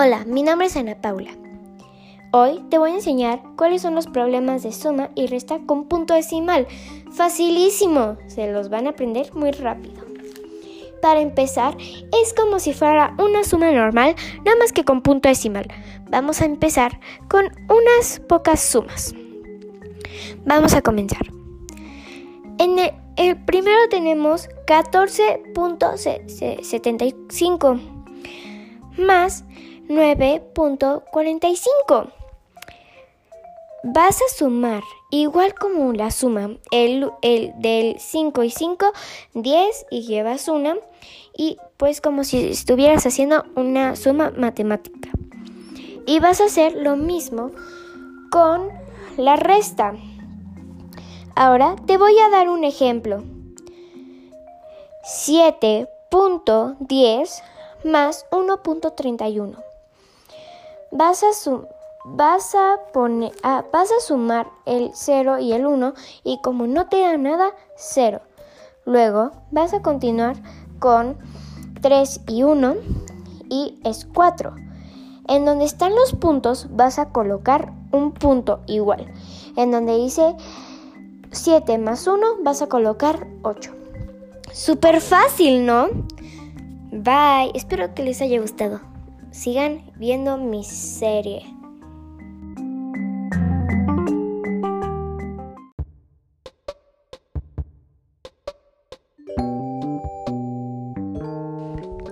Hola, mi nombre es Ana Paula. Hoy te voy a enseñar cuáles son los problemas de suma y resta con punto decimal. Facilísimo, se los van a aprender muy rápido. Para empezar, es como si fuera una suma normal, nada más que con punto decimal. Vamos a empezar con unas pocas sumas. Vamos a comenzar. En el, primero tenemos 14.75 más 9.45. Vas a sumar, igual como la suma, el, el, del 5 y 5, 10 y llevas una, y pues como si estuvieras haciendo una suma matemática. Y vas a hacer lo mismo con la resta. Ahora te voy a dar un ejemplo. 7.10 más 1.31. Vas a, vas, a poner, ah, vas a sumar el 0 y el 1 y como no te da nada, 0. Luego vas a continuar con 3 y 1 y es 4. En donde están los puntos vas a colocar un punto igual. En donde dice 7 más 1 vas a colocar 8. Súper fácil, ¿no? Bye, espero que les haya gustado. Sigan viendo mi serie.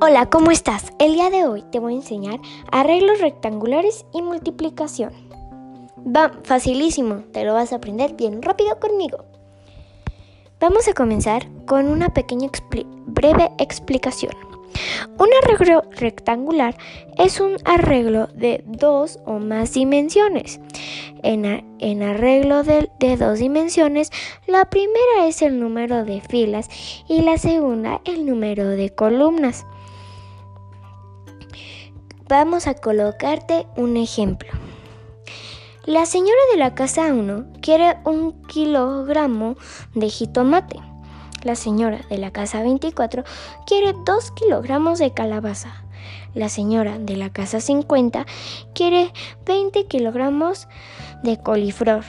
Hola, ¿cómo estás? El día de hoy te voy a enseñar arreglos rectangulares y multiplicación. Va, facilísimo, te lo vas a aprender bien rápido conmigo. Vamos a comenzar con una pequeña breve explicación. Un arreglo rectangular es un arreglo de dos o más dimensiones. En, arreglo de, de, dos dimensiones, la primera es el número de filas y la segunda el número de columnas. Vamos a colocarte un ejemplo. La señora de la casa 1 quiere un kilogramo de jitomate. La señora de la casa 24 quiere 2 kilogramos de calabaza. La señora de la casa 50 quiere 20 kilogramos de coliflor.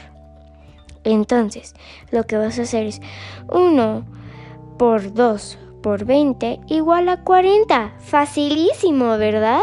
Entonces, lo que vas a hacer es 1 por 2 por 20 igual a 40. Facilísimo, ¿verdad?